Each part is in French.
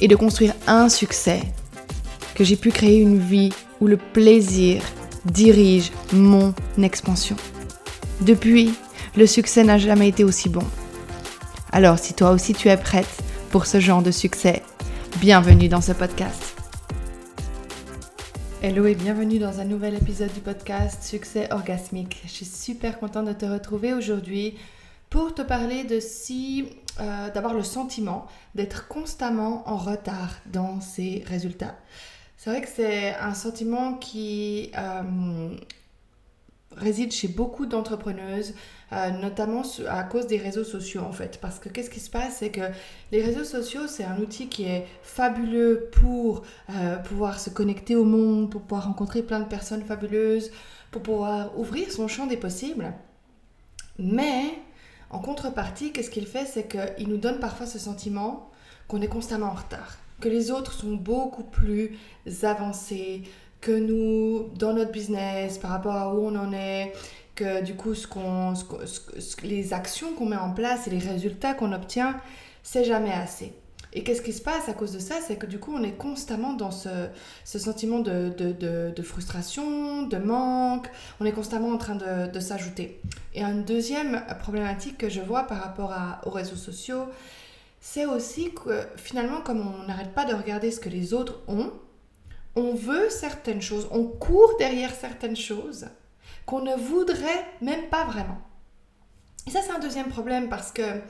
et de construire un succès, que j'ai pu créer une vie où le plaisir dirige mon expansion. Depuis, le succès n'a jamais été aussi bon. Alors si toi aussi tu es prête pour ce genre de succès, bienvenue dans ce podcast. Hello et bienvenue dans un nouvel épisode du podcast Succès orgasmique. Je suis super contente de te retrouver aujourd'hui pour te parler de si euh, d'avoir le sentiment d'être constamment en retard dans ses résultats. C'est vrai que c'est un sentiment qui euh, réside chez beaucoup d'entrepreneuses, euh, notamment à cause des réseaux sociaux en fait. Parce que qu'est-ce qui se passe, c'est que les réseaux sociaux, c'est un outil qui est fabuleux pour pouvoir se connecter au monde, pour pouvoir rencontrer plein de personnes fabuleuses, pour pouvoir ouvrir son champ des possibles. Mais en contrepartie, qu'est-ce qu'il fait? C'est qu'il nous donne parfois ce sentiment qu'on est constamment en retard, que les autres sont beaucoup plus avancés que nous dans notre business par rapport à où on en est, que du coup les actions qu'on met en place et les résultats qu'on obtient, c'est jamais assez. Et qu'est-ce qui se passe à cause de ça? C'est que du coup, on est constamment dans ce, sentiment de, frustration, de manque, on est constamment en train de, s'ajouter. Et une deuxième problématique que je vois par rapport aux réseaux sociaux, c'est aussi que finalement, comme on n'arrête pas de regarder ce que les autres ont, on veut certaines choses, on court derrière certaines choses qu'on ne voudrait même pas vraiment. Et ça, c'est un deuxième problème parce que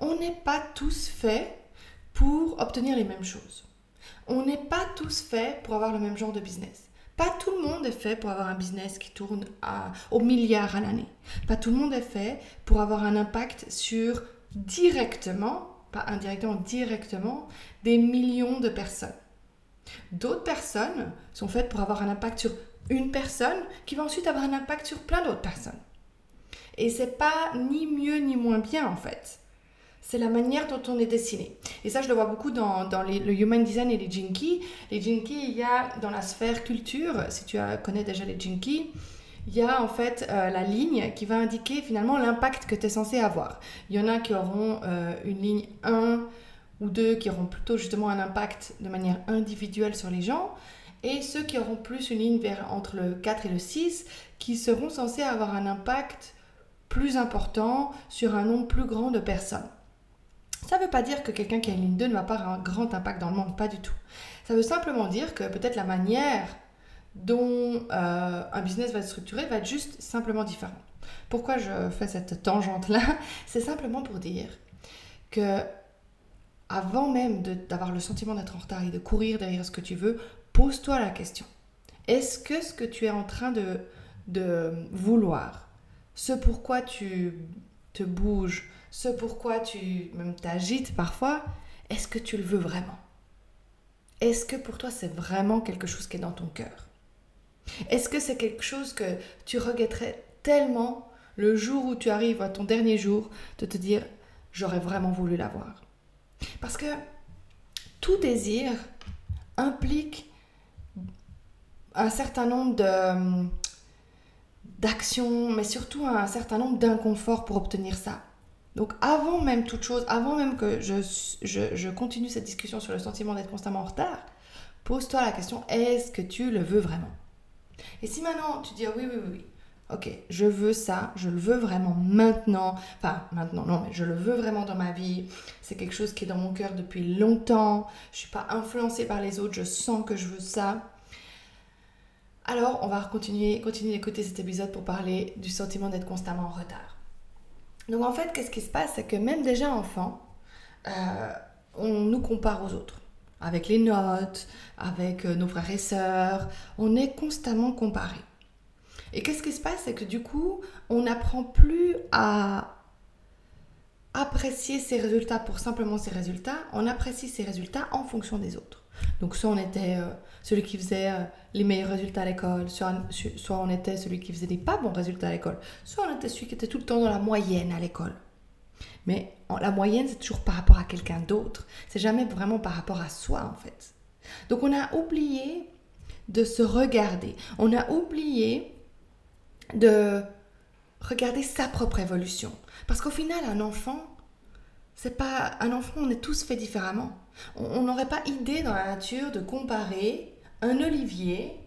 on n'est pas tous faits pour obtenir les mêmes choses. On n'est pas tous faits pour avoir le même genre de business. Pas tout le monde est fait pour avoir un business qui tourne à, au milliard à l'année. Pas tout le monde est fait pour avoir un impact sur directement, pas indirectement, directement, des millions de personnes. D'autres personnes sont faites pour avoir un impact sur une personne qui va ensuite avoir un impact sur plein d'autres personnes. Et c'est pas ni mieux ni moins bien en fait c'est la manière dont on est dessiné. Et ça, je le vois beaucoup dans, le Human Design et les Jinky. Les Jinky, il y a dans la sphère culture, si tu connais déjà les Jinky, il y a en fait euh, la ligne qui va indiquer finalement l'impact que tu es censé avoir. Il y en a qui auront euh, une ligne 1 ou 2 qui auront plutôt justement un impact de manière individuelle sur les gens. Et ceux qui auront plus une ligne vers entre le 4 et le 6 qui seront censés avoir un impact plus important sur un nombre plus grand de personnes. Ça ne veut pas dire que quelqu'un qui a une ligne 2 ne va pas avoir un grand impact dans le monde, pas du tout. Ça veut simplement dire que peut-être la manière dont euh, un business va être structuré va être juste simplement différente. Pourquoi je fais cette tangente-là? C'est simplement pour dire que avant même d'avoir le sentiment d'être en retard et de courir derrière ce que tu veux, pose-toi la question. Est-ce que ce que tu es en train de vouloir, ce pourquoi tu te bouges, ce pourquoi tu même t'agites parfois, est-ce que tu le veux vraiment? Est-ce que pour toi c'est vraiment quelque chose qui est dans ton cœur? Est-ce que c'est quelque chose que tu regretterais tellement le jour où tu arrives à ton dernier jour de te dire j'aurais vraiment voulu l'avoir? Parce que tout désir implique un certain nombre de d'actions, mais surtout un certain nombre d'inconforts pour obtenir ça. Donc avant même toute chose, avant même que je, continue cette discussion sur le sentiment d'être constamment en retard, pose-toi la question, est-ce que tu le veux vraiment? Et si maintenant tu dis oui, oui, oui, oui, ok, je veux ça, je le veux vraiment maintenant, enfin maintenant, non, mais je le veux vraiment dans ma vie, c'est quelque chose qui est dans mon cœur depuis longtemps, je ne suis pas influencée par les autres, je sens que je veux ça. Alors, on va continuer, continuer d'écouter cet épisode pour parler du sentiment d'être constamment en retard. Donc en fait, qu'est-ce qui se passe? C'est que même déjà enfant, euh, on nous compare aux autres. Avec les notes, avec euh, nos frères et sœurs, on est constamment comparé. Et qu'est-ce qui se passe? C'est que du coup, on n'apprend plus à apprécier ses résultats pour simplement ses résultats, on apprécie ses résultats en fonction des autres. Donc soit on était euh, celui qui faisait euh, les meilleurs résultats à l'école, soit, soit on était celui qui faisait des pas bons résultats à l'école, soit on était celui qui était tout le temps dans la moyenne à l'école. Mais la moyenne, c'est toujours par rapport à quelqu'un d'autre. C'est jamais vraiment par rapport à soi, en fait. Donc on a oublié de se regarder. On a oublié de regarder sa propre évolution. Parce qu'au final, un enfant, c'est pas un enfant, on est tous faits différemment. On n'aurait pas idée dans la nature de comparer un olivier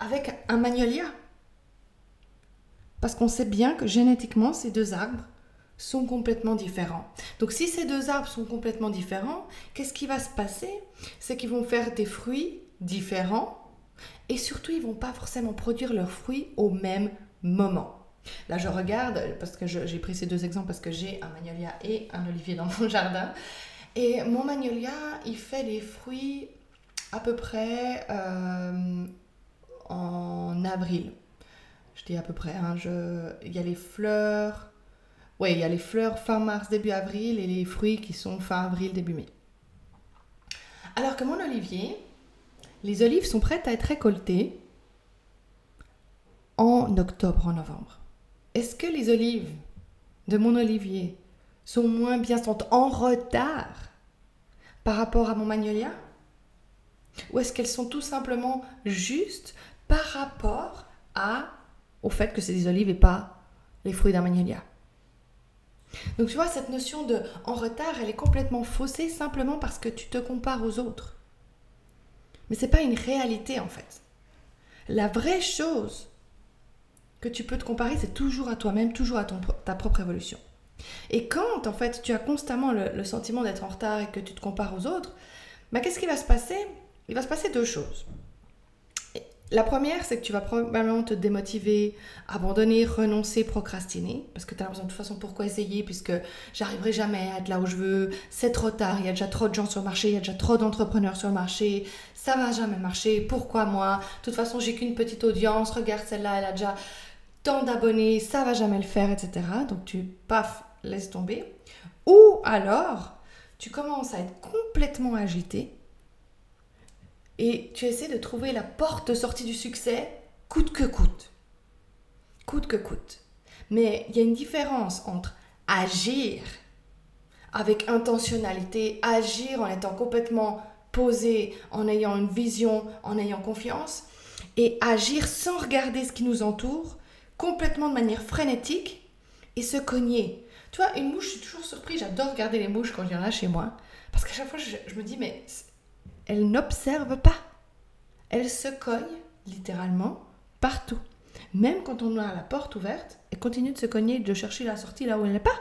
avec un magnolia. Parce qu'on sait bien que génétiquement, ces deux arbres sont complètement différents. Donc si ces deux arbres sont complètement différents, qu'est-ce qui va se passer? C'est qu'ils vont faire des fruits différents et surtout ils vont pas forcément produire leurs fruits au même moment. Là, je regarde, parce que j'ai pris ces deux exemples parce que j'ai un magnolia et un olivier dans mon jardin. Et mon magnolia, il fait des fruits à peu près euh, en avril. Je dis à peu près. Hein, il y a les fleurs. Oui, il y a les fleurs fin mars, début avril et les fruits qui sont fin avril, début mai. Alors que mon olivier, les olives sont prêtes à être récoltées en octobre, en novembre. Est-ce que les olives de mon olivier sont moins bien, sont en retard par rapport à mon magnolia? Ou est-ce qu'elles sont tout simplement justes par rapport au fait que c'est des olives et pas les fruits d'un magnolia? Donc tu vois, cette notion de en retard, elle est complètement faussée simplement parce que tu te compares aux autres. Mais ce n'est pas une réalité en fait. La vraie chose que tu peux te comparer, c'est toujours à toi-même, toujours à ton, ta propre évolution. Et quand, en fait, tu as constamment le, sentiment d'être en retard et que tu te compares aux autres, bah, qu'est-ce qui va se passer? Il va se passer deux choses. La première, c'est que tu vas probablement te démotiver, abandonner, renoncer, procrastiner, parce que tu as l'impression de toute façon pourquoi essayer, puisque j'arriverai jamais à être là où je veux, c'est trop tard, il y a déjà trop de gens sur le marché, il y a déjà trop d'entrepreneurs sur le marché, ça va jamais marcher, pourquoi moi? De toute façon, j'ai qu'une petite audience, regarde celle-là, elle a déjà tant d'abonnés, ça va jamais le faire, etc. Donc tu, paf, laisse tomber. Ou alors, tu commences à être complètement agité et tu essaies de trouver la porte de sortie du succès coûte que coûte. Coûte que coûte. Mais il y a une différence entre agir avec intentionnalité, agir en étant complètement posé, en ayant une vision, en ayant confiance, et agir sans regarder ce qui nous entoure, complètement de manière frénétique et se cogner. Tu vois, une mouche, je suis toujours surpris, j'adore regarder les mouches quand il y en a chez moi, parce qu'à chaque fois, je, me dis, mais elles n'observent pas. Elles se cognent, littéralement, partout. Même quand on a la porte ouverte, elles continuent de se cogner, de chercher la sortie là où elle n'est pas.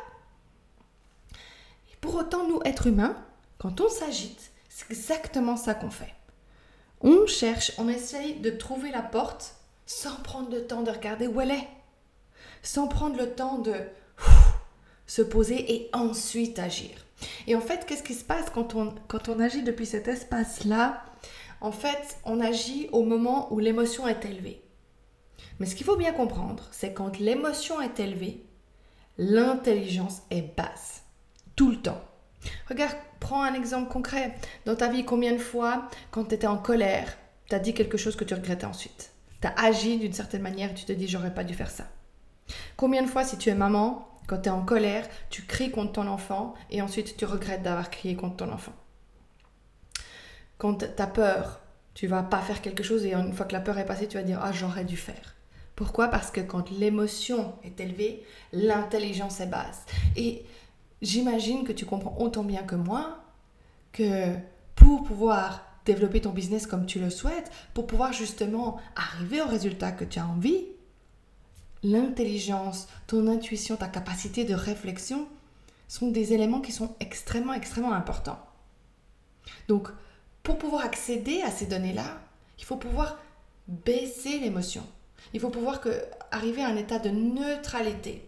Et pour autant, nous, êtres humains, quand on s'agite, c'est exactement ça qu'on fait. On cherche, on essaye de trouver la porte sans prendre le temps de regarder où elle est, sans prendre le temps de se poser et ensuite agir. Et en fait, qu'est-ce qui se passe quand on, quand on agit depuis cet espace-là? En fait, on agit au moment où l'émotion est élevée. Mais ce qu'il faut bien comprendre, c'est quand l'émotion est élevée, l'intelligence est basse. Tout le temps. Regarde, prends un exemple concret. Dans ta vie, combien de fois, quand tu étais en colère, tu as dit quelque chose que tu regrettais ensuite? Tu as agi d'une certaine manière et tu te dis j'aurais pas dû faire ça. Combien de fois si tu es maman, quand tu es en colère, tu cries contre ton enfant et ensuite tu regrettes d'avoir crié contre ton enfant? Quand tu as peur, tu vas pas faire quelque chose et une fois que la peur est passée, tu vas dire ah j'aurais dû faire. Pourquoi? Parce que quand l'émotion est élevée, l'intelligence est basse. Et j'imagine que tu comprends autant bien que moi que pour pouvoir développer ton business comme tu le souhaites, pour pouvoir justement arriver au résultat que tu as envie, l'intelligence, ton intuition, ta capacité de réflexion sont des éléments qui sont extrêmement, extrêmement importants. Donc, pour pouvoir accéder à ces données-là, il faut pouvoir baisser l'émotion. Il faut pouvoir que, arriver à un état de neutralité.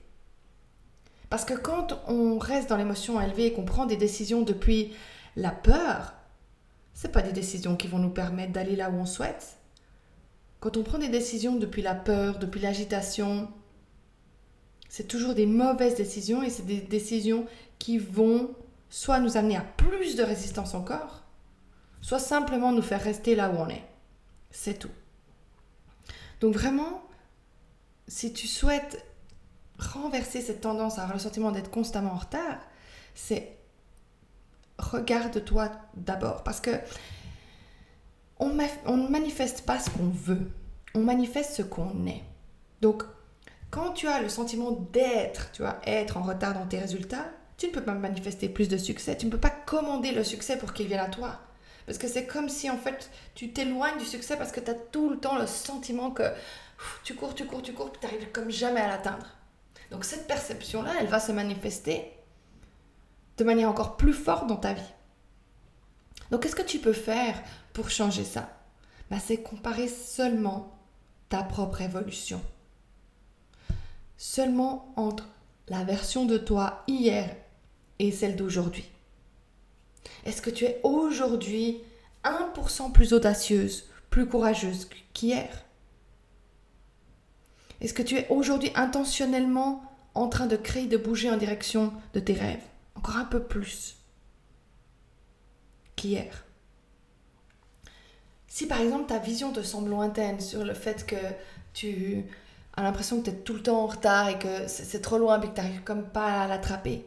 Parce que quand on reste dans l'émotion élevée et qu'on prend des décisions depuis la peur, c'est pas des décisions qui vont nous permettre d'aller là où on souhaite. Quand on prend des décisions depuis la peur, depuis l'agitation, c'est toujours des mauvaises décisions et c'est des décisions qui vont soit nous amener à plus de résistance encore, soit simplement nous faire rester là où on est. C'est tout. Donc vraiment, si tu souhaites renverser cette tendance à avoir le sentiment d'être constamment en retard, c'est regarde-toi d'abord. Parce que on, ne manifeste pas ce qu'on veut, on manifeste ce qu'on est. Donc, quand tu as le sentiment d'être, tu vois, être en retard dans tes résultats, tu ne peux pas manifester plus de succès. Tu ne peux pas commander le succès pour qu'il vienne à toi. Parce que c'est comme si en fait tu t'éloignes du succès parce que tu as tout le temps le sentiment que tu cours, tu cours, tu cours, tu n'arrives comme jamais à l'atteindre. Donc cette perception-là, elle va se manifester de manière encore plus forte dans ta vie. Donc qu'est-ce que tu peux faire pour changer ça? Bah, C'est comparer seulement ta propre évolution. Seulement entre la version de toi hier et celle d'aujourd'hui. Est-ce que tu es aujourd'hui 1% plus audacieuse, plus courageuse qu'hier? Est-ce que tu es aujourd'hui intentionnellement en train de créer, de bouger en direction de tes rêves? Encore un peu plus qu'hier. Si par exemple ta vision te semble lointaine sur le fait que tu as l'impression que tu es tout le temps en retard et que c'est trop loin et que tu n'arrives comme pas à l'attraper,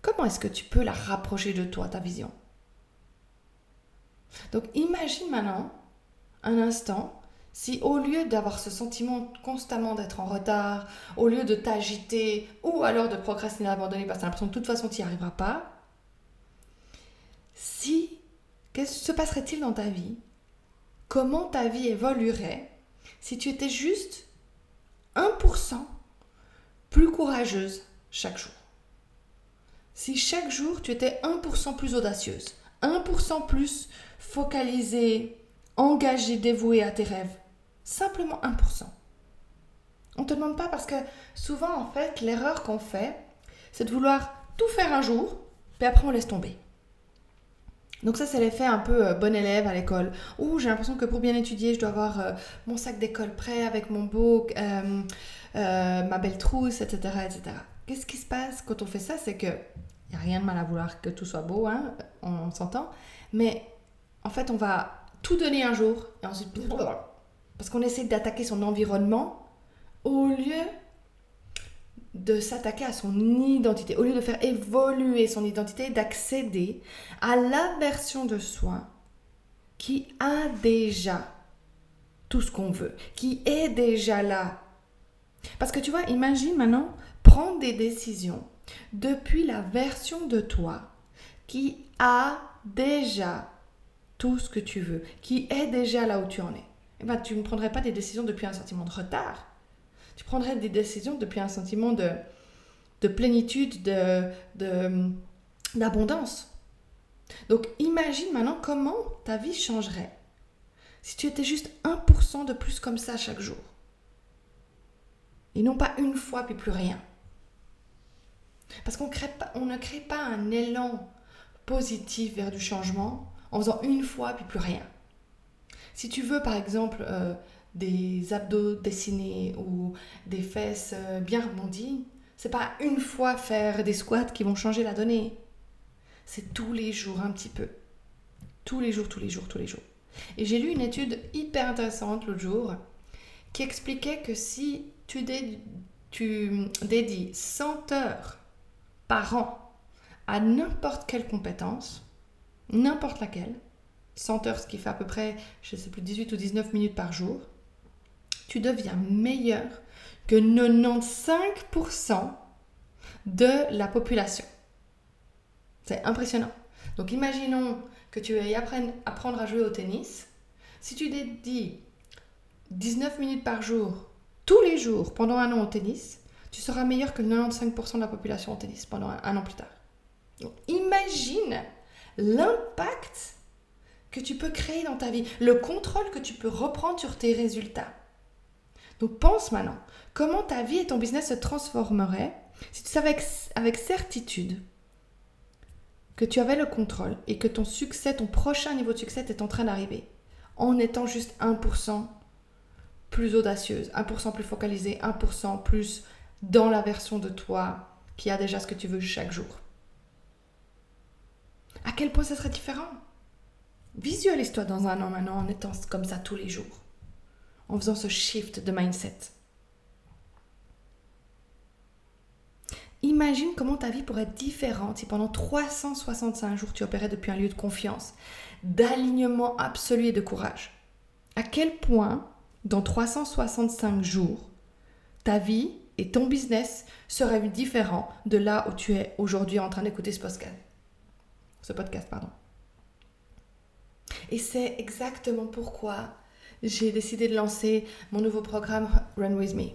comment est-ce que tu peux la rapprocher de toi, ta vision? Donc imagine maintenant un instant si au lieu d'avoir ce sentiment constamment d'être en retard, au lieu de t'agiter ou alors de procrastiner, abandonner parce que tu l'impression que de toute façon tu n'y arriveras pas, si Qu'est-ce que se passerait-il dans ta vie? Comment ta vie évoluerait si tu étais juste 1% plus courageuse chaque jour? Si chaque jour tu étais 1% plus audacieuse, 1% plus focalisée, engagée, dévouée à tes rêves, simplement 1%. On ne te demande pas parce que souvent en fait l'erreur qu'on fait, c'est de vouloir tout faire un jour, puis après on laisse tomber. Donc ça, c'est l'effet un peu euh, bon élève à l'école. Où j'ai l'impression que pour bien étudier, je dois avoir euh, mon sac d'école prêt avec mon beau, euh, ma belle trousse, etc. etc. Qu'est-ce qui se passe quand on fait ça? C'est que il n'y a rien de mal à vouloir que tout soit beau, hein, on, s'entend. Mais en fait, on va tout donner un jour et ensuite... Parce qu'on essaie d'attaquer son environnement au lieu de s'attaquer à son identité, au lieu de faire évoluer son identité, d'accéder à la version de soi qui a déjà tout ce qu'on veut, qui est déjà là. Parce que tu vois, imagine maintenant prendre des décisions depuis la version de toi qui a déjà tout ce que tu veux, qui est déjà là où tu en es. Ben, tu ne prendrais pas des décisions depuis un sentiment de retard tu prendrais des décisions depuis un sentiment de, de plénitude, de, d'abondance. Donc imagine maintenant comment ta vie changerait si tu étais juste 1% de plus comme ça chaque jour. Et non pas une fois puis plus rien. Parce qu'on on ne crée pas un élan positif vers du changement en faisant une fois puis plus rien. Si tu veux par exemple euh, des abdos dessinés ou des fesses euh, bien rebondies, c'est pas une fois faire des squats qui vont changer la donnée. C'est tous les jours un petit peu. Tous les jours, tous les jours, tous les jours. Et j'ai lu une étude hyper intéressante l'autre jour qui expliquait que si tu, tu dédies 100 heures par an à n'importe quelle compétence, n'importe laquelle, 100 heures, ce qui fait à peu près, je ne sais plus, 18 ou 19 minutes par jour, tu deviens meilleur que 95% de la population. C'est impressionnant. Donc imaginons que tu veuilles apprendre à jouer au tennis. Si tu dédies 19 minutes par jour, tous les jours, pendant un an au tennis, tu seras meilleur que 95% de la population au tennis pendant un, an plus tard. Donc imagine l'impact que tu peux créer dans ta vie, le contrôle que tu peux reprendre sur tes résultats. Donc pense maintenant, comment ta vie et ton business se transformeraient si tu savais avec, certitude que tu avais le contrôle et que ton succès, ton prochain niveau de succès est en train d'arriver en étant juste 1% plus audacieuse, 1% plus focalisée, 1% plus dans la version de toi qui a déjà ce que tu veux chaque jour. À quel point ça serait différent? Visualise-toi dans un an maintenant en étant comme ça tous les jours, en faisant ce shift de mindset. Imagine comment ta vie pourrait être différente si pendant 365 jours tu opérais depuis un lieu de confiance, d'alignement absolu et de courage. À quel point, dans 365 jours, ta vie et ton business seraient différents de là où tu es aujourd'hui en train d'écouter ce podcast. Ce podcast, pardon. Et c'est exactement pourquoi j'ai décidé de lancer mon nouveau programme Run With Me.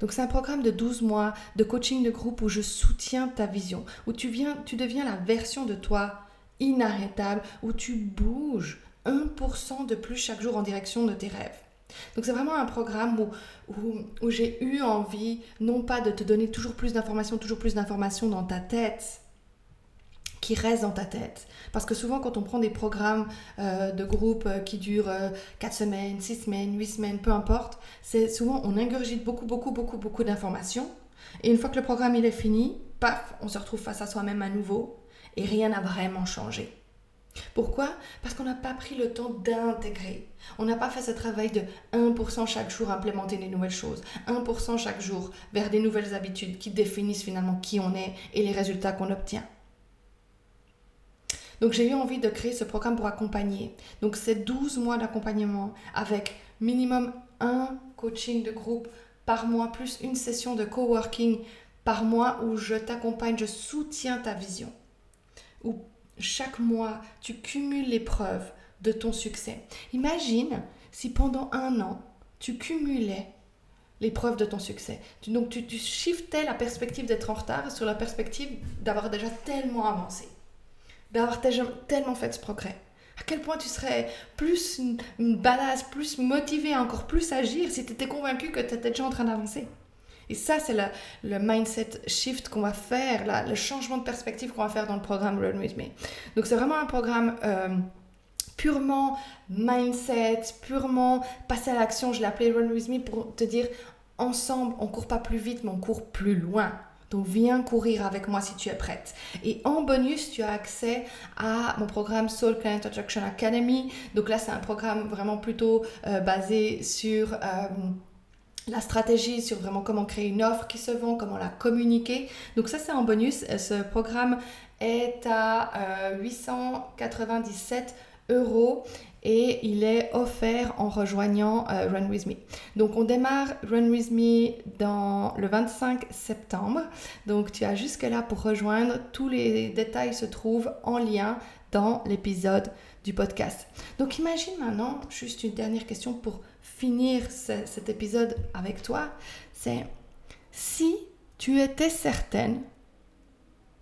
Donc c'est un programme de 12 mois de coaching de groupe où je soutiens ta vision, où tu, viens, tu deviens la version de toi inarrêtable, où tu bouges 1% de plus chaque jour en direction de tes rêves. Donc c'est vraiment un programme où, où, où j'ai eu envie, non pas de te donner toujours plus d'informations, toujours plus d'informations dans ta tête, qui reste dans ta tête. Parce que souvent, quand on prend des programmes euh, de groupe euh, qui durent 4 euh, semaines, 6 semaines, 8 semaines, peu importe, c'est souvent on ingurgite beaucoup, beaucoup, beaucoup, beaucoup d'informations. Et une fois que le programme il est fini, paf, on se retrouve face à soi-même à nouveau et rien n'a vraiment changé. Pourquoi? Parce qu'on n'a pas pris le temps d'intégrer. On n'a pas fait ce travail de 1% chaque jour implémenter des nouvelles choses, 1% chaque jour vers des nouvelles habitudes qui définissent finalement qui on est et les résultats qu'on obtient. Donc j'ai eu envie de créer ce programme pour accompagner. Donc c'est 12 mois d'accompagnement avec minimum un coaching de groupe par mois plus une session de coworking par mois où je t'accompagne, je soutiens ta vision. Où chaque mois tu cumules les preuves de ton succès. Imagine si pendant un an tu cumulais les preuves de ton succès. Donc tu, tu shiftais la perspective d'être en retard sur la perspective d'avoir déjà tellement avancé d'avoir tellement fait ce progrès À quel point tu serais plus une, badass, plus motivé, encore plus agir si tu étais convaincu que tu étais déjà en train d'avancer et ça, c'est le, le, mindset shift qu'on va faire, le changement de perspective qu'on va faire dans le programme Run With Me. Donc, c'est vraiment un programme euh, purement mindset, purement passer à l'action. Je l'ai appelé Run With Me pour te dire, ensemble, on court pas plus vite, mais on court plus loin. Donc viens courir avec moi si tu es prête. Et en bonus, tu as accès à mon programme Soul Client Attraction Academy. Donc là, c'est un programme vraiment plutôt euh, basé sur... Euh, la stratégie sur vraiment comment créer une offre qui se vend, comment la communiquer. Donc ça c'est en bonus. Ce programme est à 897 euh, euros et il est offert en rejoignant euh, Run With Me. Donc on démarre Run With Me dans le 25 septembre. Donc tu as jusque là pour rejoindre. Tous les détails se trouvent en lien dans l'épisode du podcast. Donc imagine maintenant, juste une dernière question pour finir cet épisode avec toi, c'est si tu étais certaine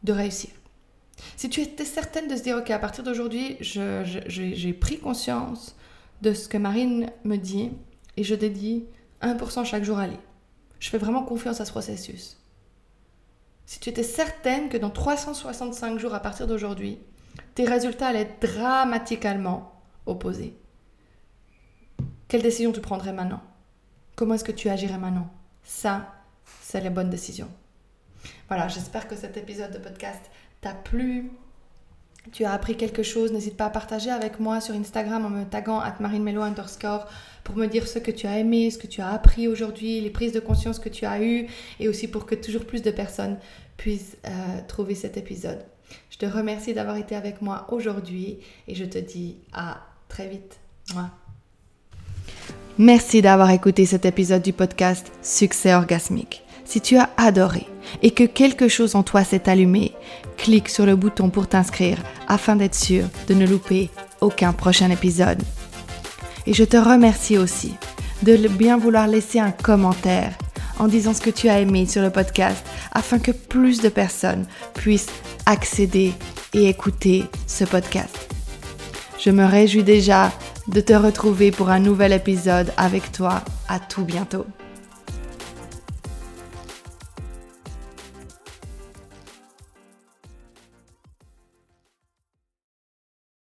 de réussir. Si tu étais certaine de se dire, ok, à partir d'aujourd'hui, j'ai pris conscience de ce que Marine me dit et je dédie 1% chaque jour à. Je fais vraiment confiance à ce processus. Si tu étais certaine que dans 365 jours à partir d'aujourd'hui, tes résultats allaient être dramatiquement opposés, quelle décision tu prendrais maintenant? Comment est-ce que tu agirais maintenant? Ça, c'est la bonne décision. Voilà, j'espère que cet épisode de podcast t'a plu, tu as appris quelque chose, n'hésite pas à partager avec moi sur Instagram en me taguant at underscore pour me dire ce que tu as aimé, ce que tu as appris aujourd'hui, les prises de conscience que tu as eues et aussi pour que toujours plus de personnes puissent euh, trouver cet épisode. Je te remercie d'avoir été avec moi aujourd'hui et je te dis à très vite. Merci d'avoir écouté cet épisode du podcast Succès orgasmique. Si tu as adoré et que quelque chose en toi s'est allumé, clique sur le bouton pour t'inscrire afin d'être sûr de ne louper aucun prochain épisode. Et je te remercie aussi de bien vouloir laisser un commentaire en disant ce que tu as aimé sur le podcast afin que plus de personnes puissent accéder et écouter ce podcast. Je me réjouis déjà de te retrouver pour un nouvel épisode avec toi. À tout bientôt.